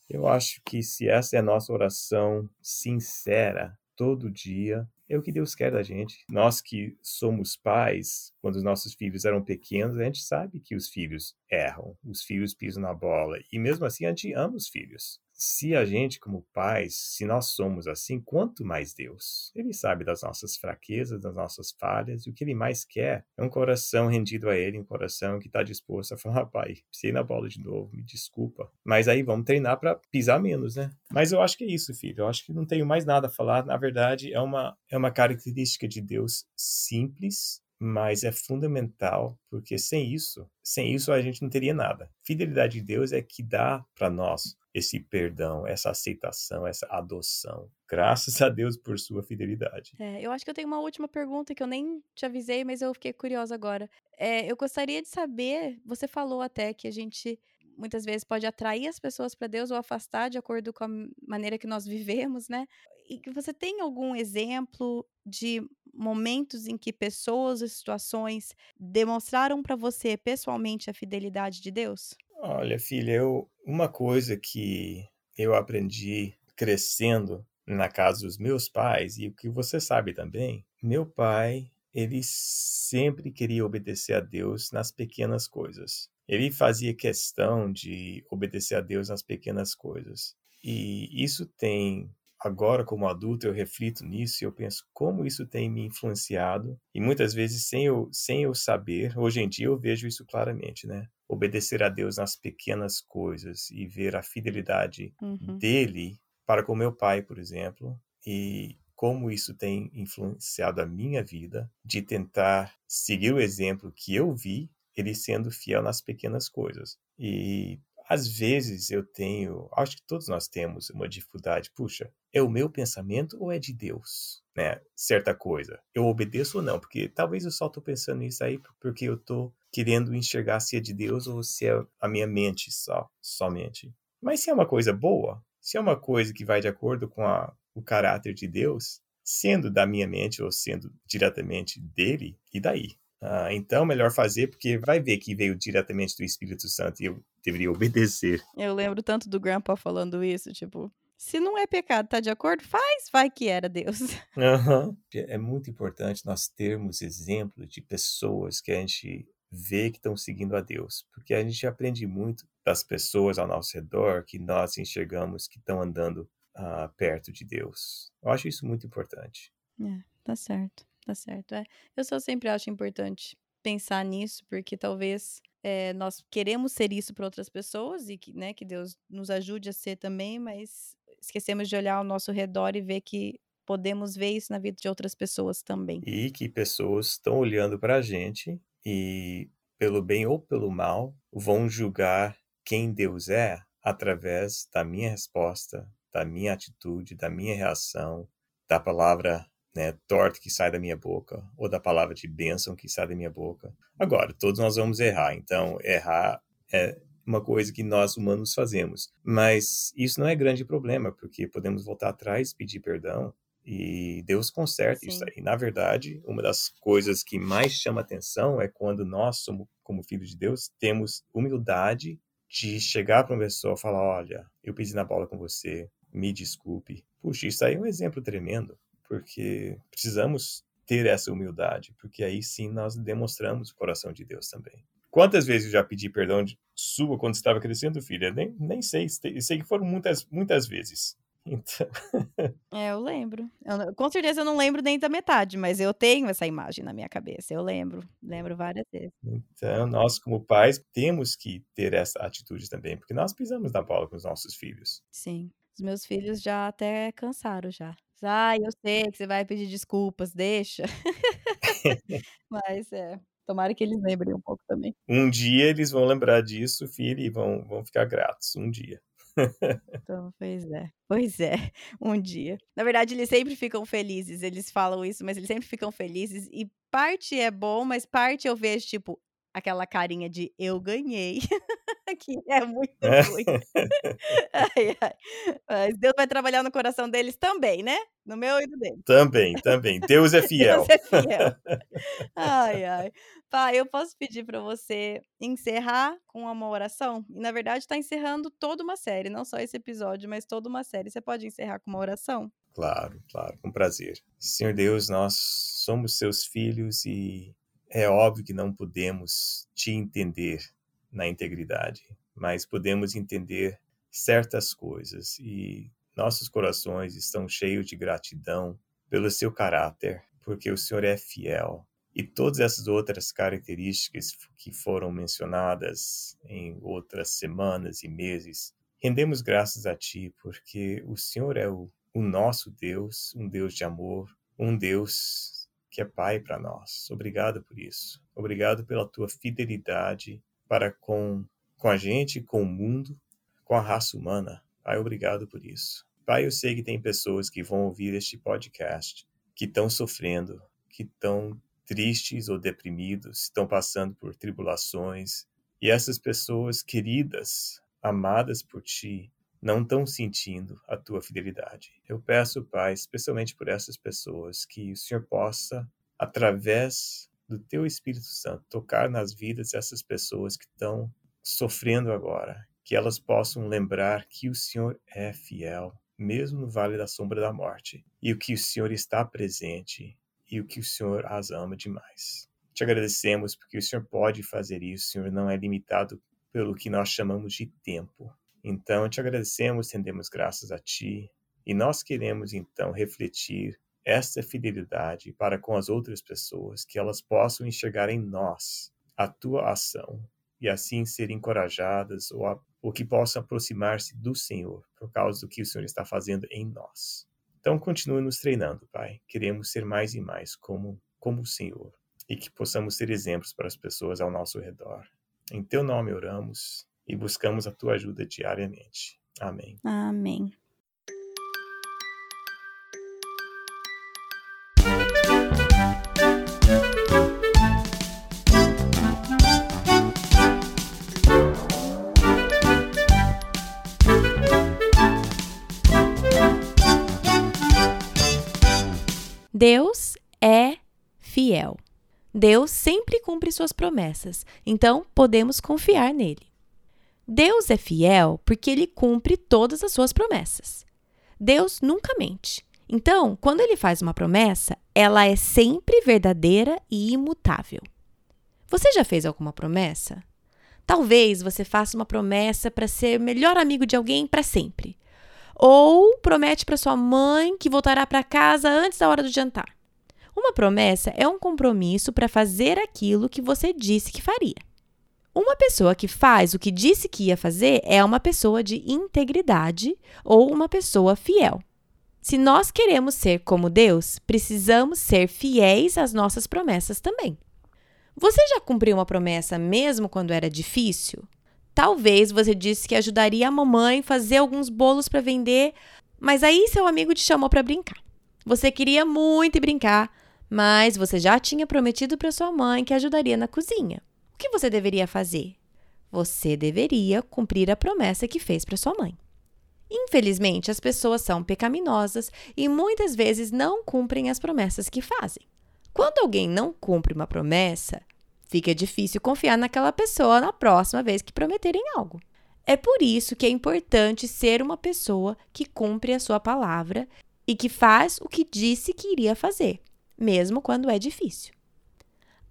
S2: Eu acho que se essa é a nossa oração sincera todo dia, é o que Deus quer da gente. Nós que somos pais, quando os nossos filhos eram pequenos, a gente sabe que os filhos erram, os filhos pisam na bola, e mesmo assim a gente ama os filhos se a gente, como pais, se nós somos assim, quanto mais Deus? Ele sabe das nossas fraquezas, das nossas falhas, e o que ele mais quer é um coração rendido a ele, um coração que está disposto a falar, pai, pisei na bola de novo, me desculpa. Mas aí vamos treinar para pisar menos, né? Mas eu acho que é isso, filho. Eu acho que não tenho mais nada a falar. Na verdade, é uma, é uma característica de Deus simples, mas é fundamental, porque sem isso, sem isso a gente não teria nada. Fidelidade de Deus é que dá para nós esse perdão, essa aceitação, essa adoção. Graças a Deus por sua fidelidade.
S1: É, eu acho que eu tenho uma última pergunta que eu nem te avisei, mas eu fiquei curiosa agora. É, eu gostaria de saber, você falou até que a gente muitas vezes pode atrair as pessoas para Deus ou afastar de acordo com a maneira que nós vivemos, né? E você tem algum exemplo de momentos em que pessoas ou situações demonstraram para você pessoalmente a fidelidade de Deus?
S2: Olha, filha, eu, uma coisa que eu aprendi crescendo na casa dos meus pais e o que você sabe também, meu pai, ele sempre queria obedecer a Deus nas pequenas coisas. Ele fazia questão de obedecer a Deus nas pequenas coisas. E isso tem agora como adulto eu reflito nisso e eu penso como isso tem me influenciado e muitas vezes sem eu sem eu saber hoje em dia eu vejo isso claramente né obedecer a Deus nas pequenas coisas e ver a fidelidade uhum. dele para com meu pai por exemplo e como isso tem influenciado a minha vida de tentar seguir o exemplo que eu vi ele sendo fiel nas pequenas coisas e às vezes eu tenho, acho que todos nós temos uma dificuldade. Puxa, é o meu pensamento ou é de Deus? Né? Certa coisa. Eu obedeço ou não? Porque talvez eu só estou pensando nisso aí porque eu estou querendo enxergar se é de Deus ou se é a minha mente só, somente. Mas se é uma coisa boa, se é uma coisa que vai de acordo com a, o caráter de Deus, sendo da minha mente ou sendo diretamente dele, e daí? Ah, então, melhor fazer, porque vai ver que veio diretamente do Espírito Santo e eu deveria obedecer.
S1: Eu lembro tanto do Grandpa falando isso, tipo, se não é pecado, tá de acordo? Faz, vai que era Deus.
S2: Uhum. É muito importante nós termos exemplos de pessoas que a gente vê que estão seguindo a Deus, porque a gente aprende muito das pessoas ao nosso redor que nós enxergamos que estão andando uh, perto de Deus. Eu acho isso muito importante.
S1: É, tá certo. Tá certo, é. Eu só sempre acho importante pensar nisso, porque talvez é, nós queremos ser isso para outras pessoas e que, né, que Deus nos ajude a ser também, mas esquecemos de olhar ao nosso redor e ver que podemos ver isso na vida de outras pessoas também.
S2: E que pessoas estão olhando para a gente e, pelo bem ou pelo mal, vão julgar quem Deus é através da minha resposta, da minha atitude, da minha reação, da palavra né, torta que sai da minha boca, ou da palavra de bênção que sai da minha boca. Agora, todos nós vamos errar, então errar é uma coisa que nós humanos fazemos. Mas isso não é grande problema, porque podemos voltar atrás, pedir perdão, e Deus conserta Sim. isso aí. Na verdade, uma das coisas que mais chama atenção é quando nós, somos, como filhos de Deus, temos humildade de chegar para uma pessoa e falar: Olha, eu pisei na bola com você, me desculpe. Puxa, isso aí é um exemplo tremendo porque precisamos ter essa humildade, porque aí sim nós demonstramos o coração de Deus também. Quantas vezes eu já pedi perdão de sua quando estava crescendo, filha? Nem, nem sei, sei que foram muitas, muitas vezes. Então.
S1: é, eu lembro. Eu, com certeza eu não lembro nem da metade, mas eu tenho essa imagem na minha cabeça. Eu lembro, lembro várias vezes.
S2: Então, nós, como pais, temos que ter essa atitude também, porque nós pisamos na bola com os nossos filhos.
S1: Sim. Os meus filhos já até cansaram já. Ah, eu sei que você vai pedir desculpas, deixa. Mas é, tomara que eles lembrem um pouco também.
S2: Um dia eles vão lembrar disso, filho, e vão, vão ficar gratos. Um dia.
S1: Então, pois é. Pois é, um dia. Na verdade, eles sempre ficam felizes. Eles falam isso, mas eles sempre ficam felizes. E parte é bom, mas parte eu vejo, tipo, aquela carinha de eu ganhei. Que é muito ruim. ai, ai. Mas Deus vai trabalhar no coração deles também, né? No meu e no dele.
S2: Também, também. Deus é fiel.
S1: Deus é fiel. ai, ai. Pai, eu posso pedir para você encerrar com uma oração? E na verdade está encerrando toda uma série, não só esse episódio, mas toda uma série. Você pode encerrar com uma oração?
S2: Claro, claro, com prazer. Senhor Deus, nós somos seus filhos e é óbvio que não podemos te entender na integridade, mas podemos entender certas coisas e nossos corações estão cheios de gratidão pelo seu caráter, porque o Senhor é fiel. E todas essas outras características que foram mencionadas em outras semanas e meses, rendemos graças a Ti, porque o Senhor é o, o nosso Deus, um Deus de amor, um Deus que é Pai para nós. Obrigado por isso. Obrigado pela tua fidelidade para com, com a gente, com o mundo, com a raça humana. Pai, obrigado por isso. Pai, eu sei que tem pessoas que vão ouvir este podcast que estão sofrendo, que estão tristes ou deprimidos, estão passando por tribulações. E essas pessoas queridas, amadas por ti, não estão sentindo a tua fidelidade. Eu peço, Pai, especialmente por essas pessoas, que o Senhor possa, através do teu Espírito Santo, tocar nas vidas dessas pessoas que estão sofrendo agora, que elas possam lembrar que o Senhor é fiel, mesmo no vale da sombra da morte, e o que o Senhor está presente e o que o Senhor as ama demais. Te agradecemos porque o Senhor pode fazer isso, o Senhor não é limitado pelo que nós chamamos de tempo. Então, te agradecemos, rendemos graças a Ti, e nós queremos então refletir esta fidelidade para com as outras pessoas, que elas possam enxergar em nós a Tua ação e assim serem encorajadas ou, a, ou que possam aproximar-se do Senhor por causa do que o Senhor está fazendo em nós. Então, continue nos treinando, Pai. Queremos ser mais e mais como, como o Senhor e que possamos ser exemplos para as pessoas ao nosso redor. Em Teu nome oramos e buscamos a tua ajuda diariamente. Amém.
S1: Amém. Deus é fiel. Deus sempre cumpre suas promessas, então podemos confiar nele. Deus é fiel porque ele cumpre todas as suas promessas. Deus nunca mente. Então, quando ele faz uma promessa, ela é sempre verdadeira e imutável. Você já fez alguma promessa? Talvez você faça uma promessa para ser melhor amigo de alguém para sempre. Ou promete para sua mãe que voltará para casa antes da hora do jantar. Uma promessa é um compromisso para fazer aquilo que você disse que faria. Uma pessoa que faz o que disse que ia fazer é uma pessoa de integridade ou uma pessoa fiel. Se nós queremos ser como Deus, precisamos ser fiéis às nossas promessas também. Você já cumpriu uma promessa mesmo quando era difícil? Talvez você disse que ajudaria a mamãe fazer alguns bolos para vender, mas aí seu amigo te chamou para brincar. Você queria muito brincar, mas você já tinha prometido para sua mãe que ajudaria na cozinha. O que você deveria fazer? Você deveria cumprir a promessa que fez para sua mãe. Infelizmente, as pessoas são pecaminosas e muitas vezes não cumprem as promessas que fazem. Quando alguém não cumpre uma promessa, fica difícil confiar naquela pessoa na próxima vez que prometerem algo. É por isso que é importante ser uma pessoa que cumpre a sua palavra e que faz o que disse que iria fazer, mesmo quando é difícil.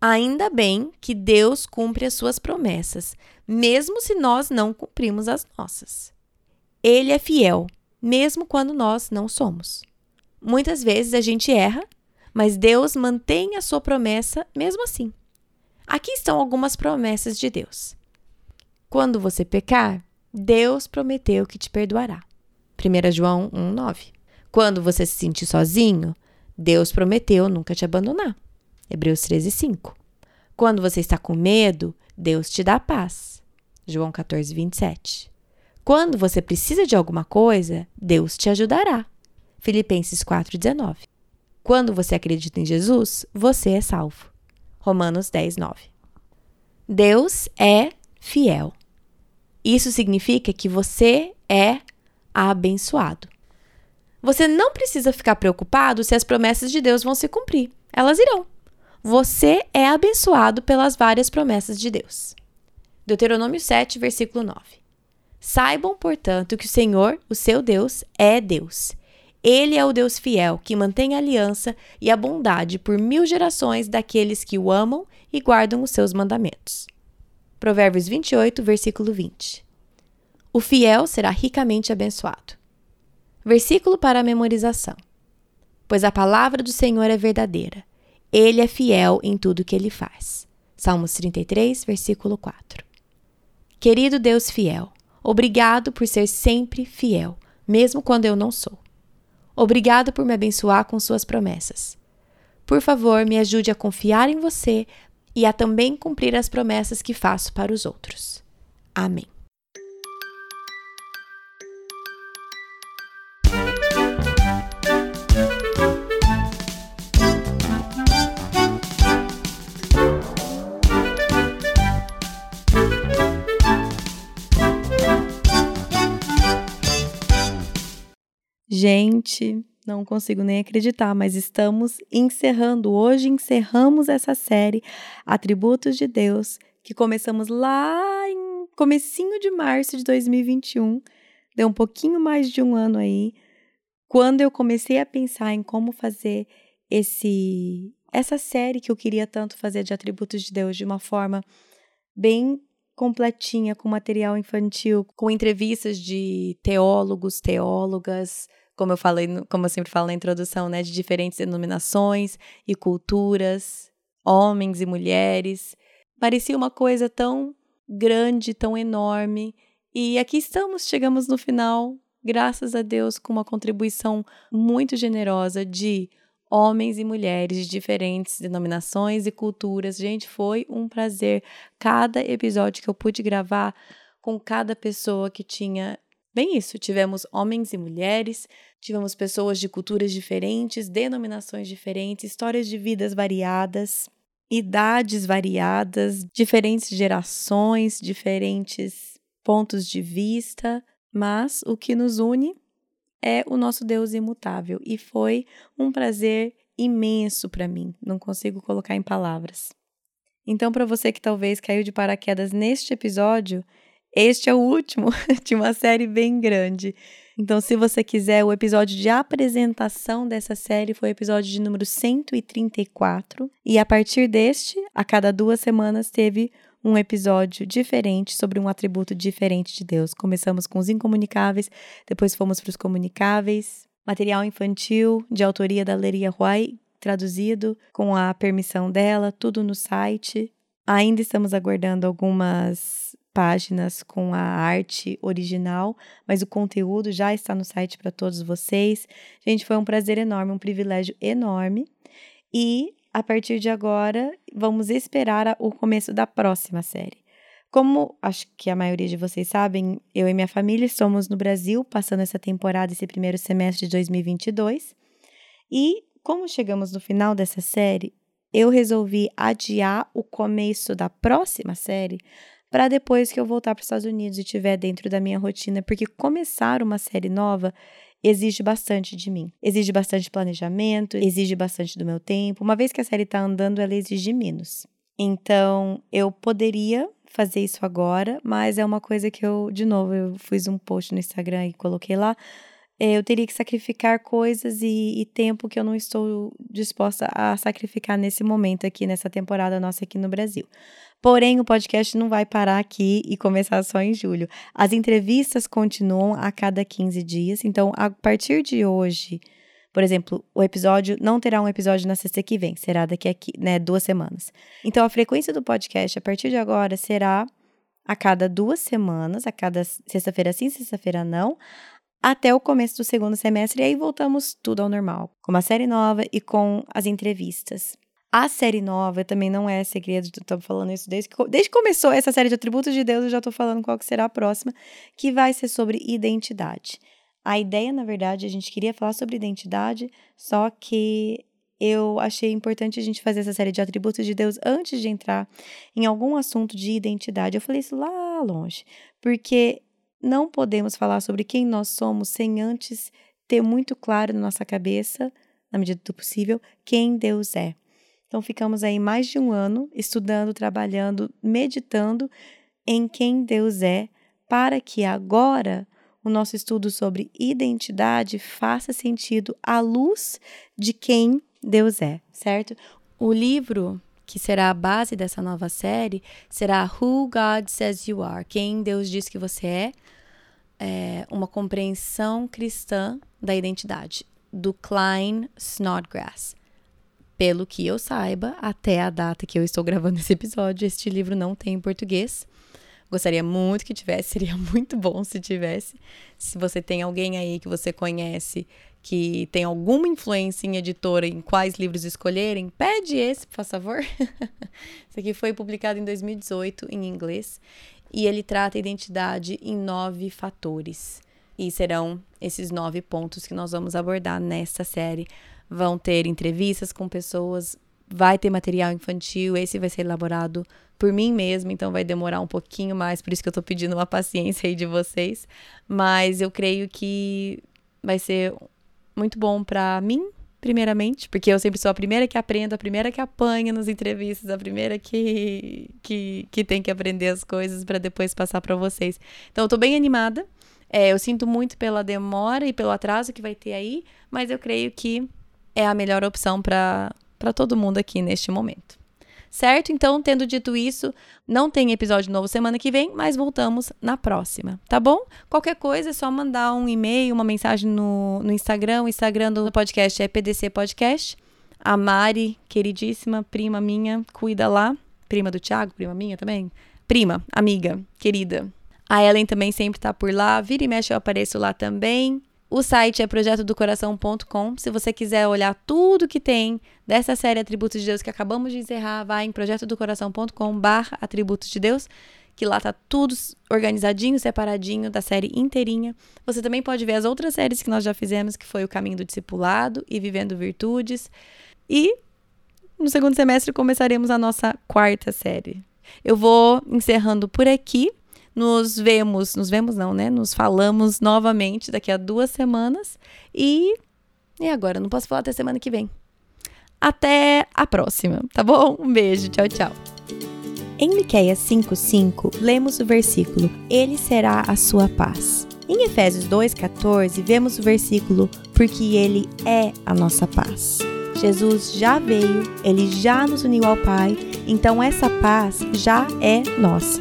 S1: Ainda bem que Deus cumpre as suas promessas, mesmo se nós não cumprimos as nossas. Ele é fiel mesmo quando nós não somos. Muitas vezes a gente erra, mas Deus mantém a sua promessa mesmo assim. Aqui estão algumas promessas de Deus. Quando você pecar, Deus prometeu que te perdoará. 1 João 1,9. Quando você se sentir sozinho, Deus prometeu nunca te abandonar. Hebreus 13,5. Quando você está com medo, Deus te dá paz. João 14, 27. Quando você precisa de alguma coisa, Deus te ajudará. Filipenses 4,19. Quando você acredita em Jesus, você é salvo. Romanos 10, 9. Deus é fiel. Isso significa que você é abençoado. Você não precisa ficar preocupado se as promessas de Deus vão se cumprir. Elas irão. Você é abençoado pelas várias promessas de Deus. Deuteronômio 7, versículo 9. Saibam, portanto, que o Senhor, o seu Deus, é Deus. Ele é o Deus fiel, que mantém a aliança e a bondade por mil gerações daqueles que o amam e guardam os seus mandamentos. Provérbios 28, versículo 20. O fiel será ricamente abençoado. Versículo para memorização. Pois a palavra do Senhor é verdadeira. Ele é fiel em tudo que ele faz. Salmos 33, versículo 4. Querido Deus fiel, obrigado por ser sempre fiel, mesmo quando eu não sou. Obrigado por me abençoar com suas promessas. Por favor, me ajude a confiar em você e a também cumprir as promessas que faço para os outros. Amém. Gente, não consigo nem acreditar, mas estamos encerrando. Hoje encerramos essa série Atributos de Deus, que começamos lá em comecinho de março de 2021. Deu um pouquinho mais de um ano aí, quando eu comecei a pensar em como fazer esse essa série que eu queria tanto fazer de atributos de Deus de uma forma bem completinha, com material infantil, com entrevistas de teólogos, teólogas, como eu falei, como eu sempre falo na introdução, né, de diferentes denominações e culturas, homens e mulheres. Parecia uma coisa tão grande, tão enorme. E aqui estamos, chegamos no final, graças a Deus, com uma contribuição muito generosa de homens e mulheres de diferentes denominações e culturas. Gente, foi um prazer cada episódio que eu pude gravar com cada pessoa que tinha Bem isso, tivemos homens e mulheres, tivemos pessoas de culturas diferentes, denominações diferentes, histórias de vidas variadas, idades variadas, diferentes gerações, diferentes pontos de vista, mas o que nos une é o nosso Deus imutável e foi um prazer imenso para mim, não consigo colocar em palavras. Então, para você que talvez caiu de paraquedas neste episódio, este é o último de uma série bem grande. Então, se você quiser, o episódio de apresentação dessa série foi o episódio de número 134. E a partir deste, a cada duas semanas, teve um episódio diferente sobre um atributo diferente de Deus. Começamos com os incomunicáveis, depois fomos para os comunicáveis. Material infantil de autoria da Leria Roy, traduzido com a permissão dela, tudo no site. Ainda estamos aguardando algumas páginas com a arte original, mas o conteúdo já está no site para todos vocês. Gente, foi um prazer enorme, um privilégio enorme. E a partir de agora, vamos esperar o começo da próxima série. Como acho que a maioria de vocês sabem, eu e minha família estamos no Brasil, passando essa temporada, esse primeiro semestre de 2022. E como chegamos no final dessa série, eu resolvi adiar o começo da próxima série para depois que eu voltar para os Estados Unidos e estiver dentro da minha rotina, porque começar uma série nova exige bastante de mim. Exige bastante planejamento, exige bastante do meu tempo. Uma vez que a série está andando, ela exige menos. Então, eu poderia fazer isso agora, mas é uma coisa que eu, de novo, eu fiz um post no Instagram e coloquei lá. É, eu teria que sacrificar coisas e, e tempo que eu não estou disposta a sacrificar nesse momento aqui, nessa temporada nossa aqui no Brasil. Porém, o podcast não vai parar aqui e começar só em julho. As entrevistas continuam a cada 15 dias. Então, a partir de hoje, por exemplo, o episódio não terá um episódio na sexta que vem, será daqui a né, duas semanas. Então, a frequência do podcast, a partir de agora, será a cada duas semanas, a cada sexta-feira sim, sexta-feira não, até o começo do segundo semestre, e aí voltamos tudo ao normal, com uma série nova e com as entrevistas. A série nova também não é segredo, estou falando isso desde que, desde que começou essa série de atributos de Deus, eu já estou falando qual que será a próxima, que vai ser sobre identidade. A ideia, na verdade, a gente queria falar sobre identidade, só que eu achei importante a gente fazer essa série de atributos de Deus antes de entrar em algum assunto de identidade. Eu falei isso lá longe, porque não podemos falar sobre quem nós somos sem antes ter muito claro na nossa cabeça, na medida do possível, quem Deus é. Então ficamos aí mais de um ano estudando, trabalhando, meditando em quem Deus é, para que agora o nosso estudo sobre identidade faça sentido à luz de quem Deus é, certo? O livro que será a base dessa nova série será Who God Says You Are, quem Deus diz que você é, é uma compreensão cristã da identidade, do Klein Snodgrass. Pelo que eu saiba, até a data que eu estou gravando esse episódio, este livro não tem em português. Gostaria muito que tivesse, seria muito bom se tivesse. Se você tem alguém aí que você conhece que tem alguma influência em editora em quais livros escolherem, pede esse, por favor. esse aqui foi publicado em 2018 em inglês e ele trata a identidade em nove fatores. E serão esses nove pontos que nós vamos abordar nesta série. Vão ter entrevistas com pessoas, vai ter material infantil, esse vai ser elaborado por mim mesma, então vai demorar um pouquinho mais, por isso que eu tô pedindo uma paciência aí de vocês, mas eu creio que vai ser muito bom para mim, primeiramente, porque eu sempre sou a primeira que aprendo, a primeira que apanha nas entrevistas, a primeira que que, que tem que aprender as coisas para depois passar para vocês. Então eu tô bem animada. É, eu sinto muito pela demora e pelo atraso que vai ter aí, mas eu creio que é a melhor opção para todo mundo aqui neste momento certo? Então, tendo dito isso, não tem episódio novo semana que vem, mas voltamos na próxima, tá bom? Qualquer coisa é só mandar um e-mail, uma mensagem no, no Instagram. O Instagram do podcast é PDC Podcast. A Mari, queridíssima prima minha, cuida lá. Prima do Thiago, prima minha também. Prima, amiga, querida. A Ellen também sempre tá por lá. Vira e mexe, eu apareço lá também. O site é projetodocoração.com. Se você quiser olhar tudo que tem dessa série Atributos de Deus que acabamos de encerrar, vai em projetodocoração.com barra Atributos de Deus, que lá tá tudo organizadinho, separadinho da série inteirinha. Você também pode ver as outras séries que nós já fizemos, que foi o Caminho do Discipulado e Vivendo Virtudes. E no segundo semestre começaremos a nossa quarta série. Eu vou encerrando por aqui. Nos vemos, nos vemos não, né? Nos falamos novamente daqui a duas semanas. E, e agora? Não posso falar até semana que vem. Até a próxima, tá bom? Um beijo, tchau, tchau. Em Miqueias 5:5, lemos o versículo: Ele será a sua paz. Em Efésios 2:14, vemos o versículo: Porque ele é a nossa paz. Jesus já veio, ele já nos uniu ao Pai, então essa paz já é nossa.